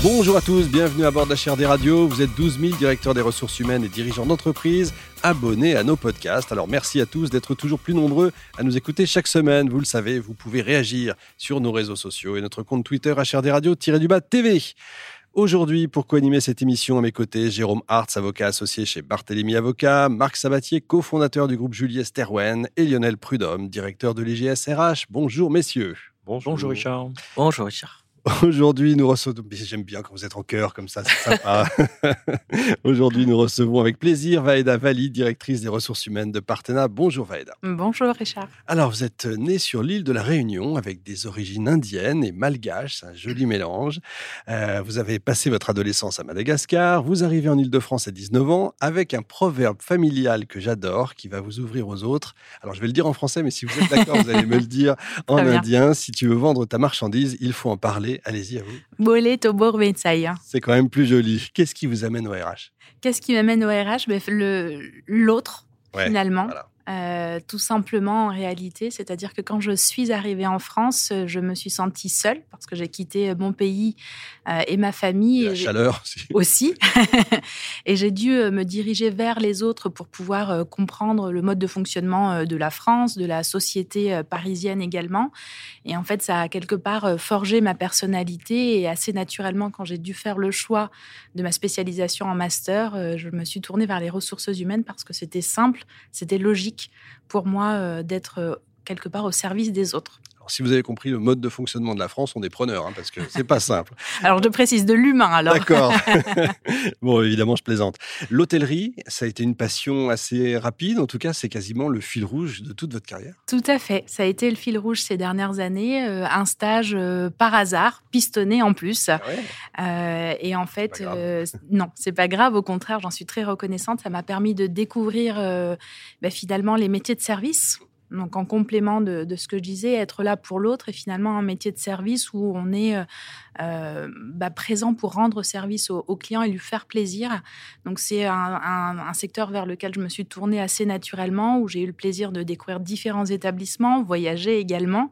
Bonjour à tous, bienvenue à bord d'HRD Radio. Vous êtes 12 000 directeurs des ressources humaines et dirigeants d'entreprise abonnés à nos podcasts. Alors merci à tous d'être toujours plus nombreux à nous écouter chaque semaine. Vous le savez, vous pouvez réagir sur nos réseaux sociaux et notre compte Twitter HRD Radio-du-bas TV. Aujourd'hui, pour co-animer cette émission à mes côtés, Jérôme Hartz, avocat associé chez Barthélemy Avocat, Marc Sabatier, cofondateur du groupe Juliet Sterwen et Lionel Prudhomme, directeur de l'IGS RH. Bonjour messieurs. Bonjour. Bonjour Richard. Bonjour Richard. Aujourd'hui, nous recevons. J'aime bien quand vous êtes en cœur comme ça, c'est sympa. Aujourd'hui, nous recevons avec plaisir Vaeda Vali, directrice des ressources humaines de Partena. Bonjour Vaeda. Bonjour Richard. Alors, vous êtes née sur l'île de la Réunion avec des origines indiennes et malgaches, c'est un joli mélange. Euh, vous avez passé votre adolescence à Madagascar. Vous arrivez en Île-de-France à 19 ans avec un proverbe familial que j'adore qui va vous ouvrir aux autres. Alors, je vais le dire en français, mais si vous êtes d'accord, vous allez me le dire en indien. Si tu veux vendre ta marchandise, il faut en parler Allez-y, à vous. C'est quand même plus joli. Qu'est-ce qui vous amène au RH Qu'est-ce qui m'amène au RH ben, L'autre, finalement. Euh, tout simplement en réalité. C'est-à-dire que quand je suis arrivée en France, euh, je me suis sentie seule parce que j'ai quitté euh, mon pays et ma famille. Et la chaleur aussi. et j'ai dû me diriger vers les autres pour pouvoir comprendre le mode de fonctionnement de la France, de la société parisienne également. Et en fait, ça a quelque part forgé ma personnalité et assez naturellement, quand j'ai dû faire le choix de ma spécialisation en master, je me suis tournée vers les ressources humaines parce que c'était simple, c'était logique pour moi euh, d'être euh, quelque part au service des autres si vous avez compris le mode de fonctionnement de la France, on est preneur, hein, parce que c'est pas simple. alors, je précise de l'humain, alors. D'accord. bon, évidemment, je plaisante. L'hôtellerie, ça a été une passion assez rapide. En tout cas, c'est quasiment le fil rouge de toute votre carrière. Tout à fait. Ça a été le fil rouge ces dernières années. Euh, un stage euh, par hasard, pistonné en plus. Ah euh, et en fait, non, c'est pas grave. Au contraire, j'en suis très reconnaissante. Ça m'a permis de découvrir bah, finalement les métiers de service donc en complément de, ce que je disais, être là pour l'autre et finalement un métier de service où on est euh, euh, bah, présent pour rendre service au, client et lui faire plaisir. Donc c'est un, secteur vers lequel je me suis tournée assez naturellement, où j'ai eu le plaisir de découvrir différents établissements, voyager également,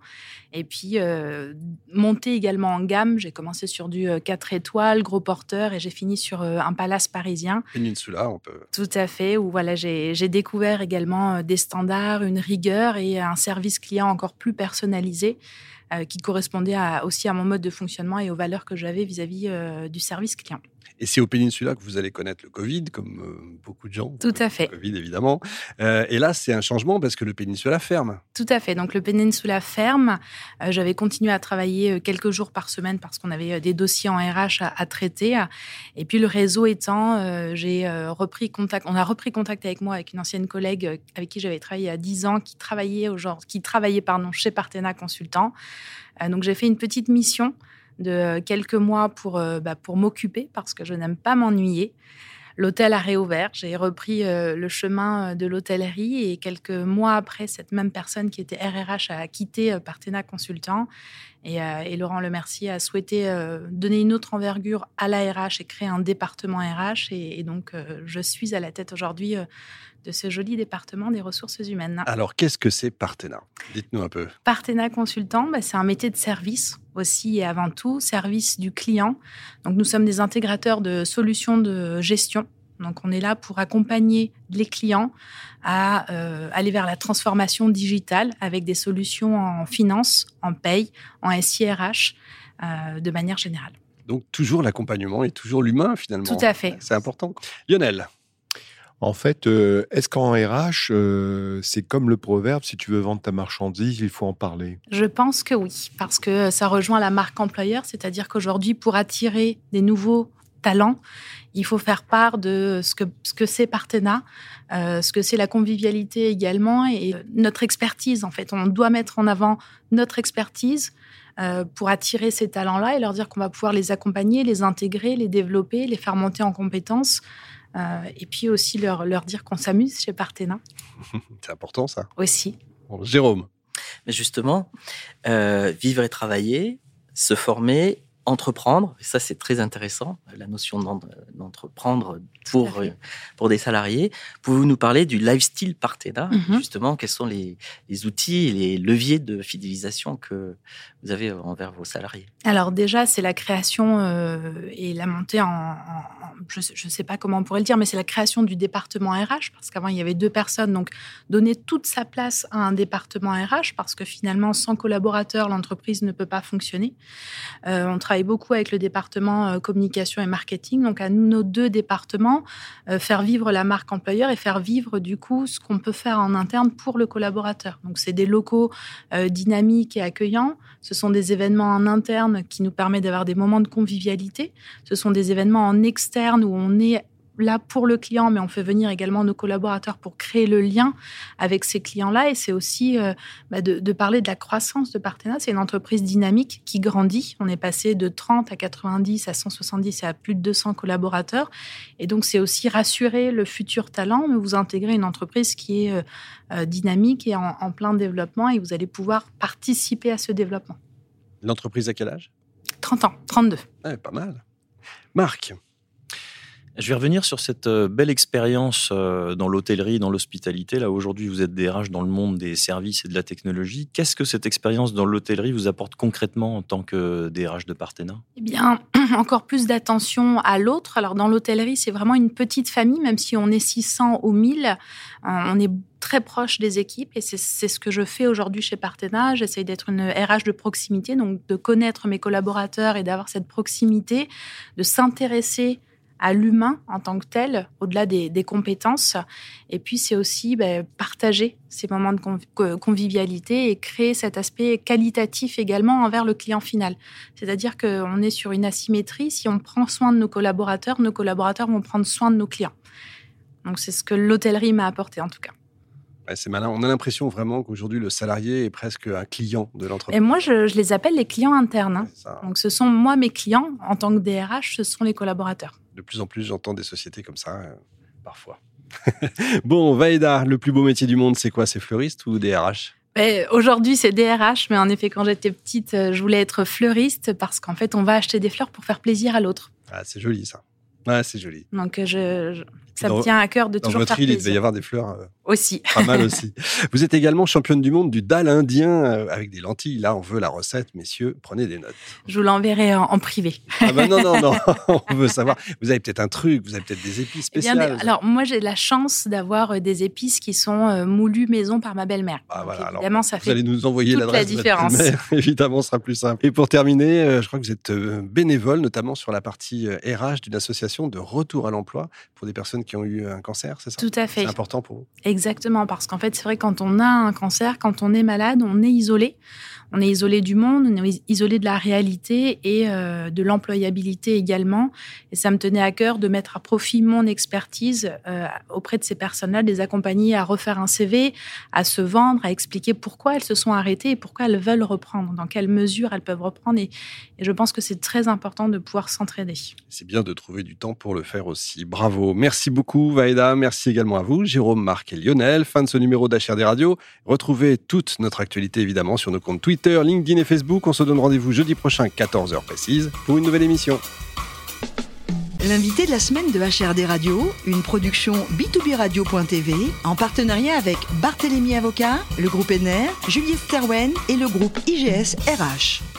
et puis euh, monter également en gamme. J'ai commencé sur du 4 étoiles, gros porteur, et j'ai fini sur un palace parisien. Peninsula, on peut. Tout à fait, où voilà, j'ai découvert également des standards, une rigueur et un service client encore plus personnalisé. Euh, qui correspondait aussi à mon mode de fonctionnement et aux valeurs que j'avais vis-à-vis euh, du service client. Et c'est au Peninsula que vous allez connaître le Covid, comme euh, beaucoup de gens. Tout à fait. Le Covid, évidemment. et là, c'est un changement parce que le Peninsula ferme. Tout à fait. Donc, le Peninsula ferme. J'avais continué à travailler quelques jours par semaine parce qu'on avait des dossiers en RH à, traiter. Et puis, le réseau étant, j'ai repris contact. On a repris contact avec moi, avec une ancienne collègue avec qui j'avais travaillé il y a 10 ans, qui travaillait, au genre, qui travaillait pardon, chez Partena Consultant. Euh, donc j'ai fait une petite mission de quelques mois pour, euh, bah, pour m'occuper parce que je n'aime pas m'ennuyer. L'hôtel a réouvert, j'ai repris euh, le chemin de l'hôtellerie et quelques mois après, cette même personne qui était RRH a quitté Partena Consultant et, et Laurent Lemercier a souhaité donner une autre envergure à la RH et créer un département RH et, et donc je suis à la tête aujourd'hui de ce joli département des ressources humaines. Alors, qu'est-ce que c'est Partena Dites-nous un peu. Partena Consultant, bah, c'est un métier de service aussi et avant tout, service du client. Donc, nous sommes des intégrateurs de solutions de gestion. Donc, on est là pour accompagner les clients à euh, aller vers la transformation digitale avec des solutions en finance, en paye, en SIRH, euh, de manière générale. Donc, toujours l'accompagnement et toujours l'humain, finalement. Tout à fait. C'est important. Lionel en fait, euh, est-ce qu'en RH, euh, c'est comme le proverbe, si tu veux vendre ta marchandise, il faut en parler? Je pense que oui, parce que ça rejoint la marque employeur, c'est-à-dire qu'aujourd'hui, pour attirer des nouveaux talents, il faut faire part de ce que ce que c'est Partena, euh, ce que c'est la convivialité également et notre expertise. En fait, on doit mettre en avant notre expertise pour attirer ces talents-là et leur dire qu'on va pouvoir les accompagner, les intégrer, les développer, les faire monter en compétences. Euh, et puis aussi leur, leur dire qu'on s'amuse chez Partena. C'est important ça. Aussi. Jérôme. Mais justement, euh, vivre et travailler, se former entreprendre. Et ça, c'est très intéressant, la notion d'entreprendre pour, euh, pour des salariés. Pouvez-vous nous parler du lifestyle Partena mhm. Justement, quels sont les, outils et les leviers de fidélisation que vous avez envers vos salariés? Alors déjà, c'est la création euh, et la montée en, je ne sais pas comment on pourrait le dire, mais c'est la création du département RH, parce qu'avant, il y avait deux personnes. Donc, donner toute sa place à un département RH, parce que finalement, sans collaborateurs, l'entreprise ne peut pas fonctionner. Euh, on travaille beaucoup avec le département euh, communication et marketing. Donc, à nos deux départements, euh, faire vivre la marque employeur et faire vivre, du coup, ce qu'on peut faire en interne pour le collaborateur. Donc, c'est des locaux dynamiques et accueillants. Ce sont des événements en interne qui nous permettent d'avoir des moments de convivialité. Ce sont des événements en externe où on est là pour le client, mais on fait venir également nos collaborateurs pour créer le lien avec ces clients-là. Et c'est aussi euh, bah, de, parler de la croissance de Partena. C'est une entreprise dynamique qui grandit. On est passé de 30 à 90 à 170 et à plus de 200 collaborateurs. Et donc, c'est aussi rassurer le futur talent, mais vous intégrez une entreprise qui est euh, euh, dynamique et en, plein développement et vous allez pouvoir participer à ce développement. L'entreprise à quel âge? 30 ans, 32. pas mal. Marc je vais revenir sur cette euh, belle expérience euh, dans l'hôtellerie, dans l'hospitalité. Là, aujourd'hui, vous êtes DRH dans le monde des services et de la technologie. Qu'est-ce que cette expérience dans l'hôtellerie vous apporte concrètement en tant que DRH de Partena Eh bien, encore plus d'attention à l'autre. Alors, dans l'hôtellerie, c'est vraiment une petite famille, même si on est 600 ou 1000. Euh, on est très proche des équipes et c'est ce que je fais aujourd'hui chez Partena. J'essaye d'être une RH de proximité, donc de connaître mes collaborateurs et d'avoir cette proximité, de s'intéresser à l'humain en tant que tel, au-delà des, compétences. Et puis, c'est aussi ben, partager ces moments de convivialité et créer cet aspect qualitatif également envers le client final. C'est-à-dire qu'on est sur une asymétrie. Si on prend soin de nos collaborateurs, nos collaborateurs vont prendre soin de nos clients. Donc, c'est ce que l'hôtellerie m'a apporté en tout cas c'est malin. On a l'impression vraiment qu'aujourd'hui, le salarié est presque un client de l'entreprise. Et moi, je, les appelle les clients internes. Hein. Donc, ce sont moi, mes clients, en tant que DRH, ce sont les collaborateurs. De plus en plus, j'entends des sociétés comme ça, euh, parfois. bon, Vaïda, le plus beau métier du monde, c'est quoi C'est fleuriste ou DRH ben, Aujourd'hui, c'est DRH, mais en effet, quand j'étais petite, euh, je voulais être fleuriste parce qu'en fait, on va acheter des fleurs pour faire plaisir à l'autre. Ah, c'est joli ça. Ouais, c'est joli. Donc, je, ça me tient à cœur de toujours faire plaisir. il devait y avoir des fleurs. Euh, aussi. Pas mal aussi. Vous êtes également championne du monde du dalle indien euh, avec des lentilles. Là, on veut la recette, messieurs. Prenez des notes. Je vous l'enverrai en, privé. Ah ben non, non, non. on veut savoir. Vous avez peut-être un truc, vous avez peut-être des épices eh spéciales. alors, moi, j'ai la chance d'avoir euh, des épices qui sont moulues maison par ma belle-mère. Ah, voilà, évidemment, ça fait. Vous allez nous envoyer l'adresse. La différence. De votre évidemment, ce sera plus simple. Et pour terminer, je crois que vous êtes bénévole, notamment sur la partie RH d'une association de retour à l'emploi pour des personnes qui ont eu un cancer c'est ça? Tout à fait. C'est important pour vous? Exactement, parce qu'en fait, c'est vrai, quand on a un cancer, quand on est malade, on est isolé on est isolé du monde, on est isolé de la réalité et euh, de l'employabilité également. Et ça me tenait à cœur de mettre à profit mon expertise euh, auprès de ces personnes-là, de les accompagner à refaire un CV, à se vendre, à expliquer pourquoi elles se sont arrêtées et pourquoi elles veulent reprendre, dans quelle mesure elles peuvent reprendre. Et, je pense que c'est très important de pouvoir s'entraider. C'est bien de trouver du temps pour le faire aussi. Bravo. Merci beaucoup, Vaïda. Merci également à vous, Jérôme, Marc et Lionel. Fin de ce numéro d'HRD Radio. Retrouvez toute notre actualité évidemment sur nos comptes Twitter LinkedIn et Facebook. On se donne rendez-vous jeudi prochain, 14h précise, pour une nouvelle émission. L'invité de la semaine de HRD Radio, une production b2b radio.tv en partenariat avec Barthélémy Avocat, le groupe NR, Juliette Sterwen et le groupe IGS RH.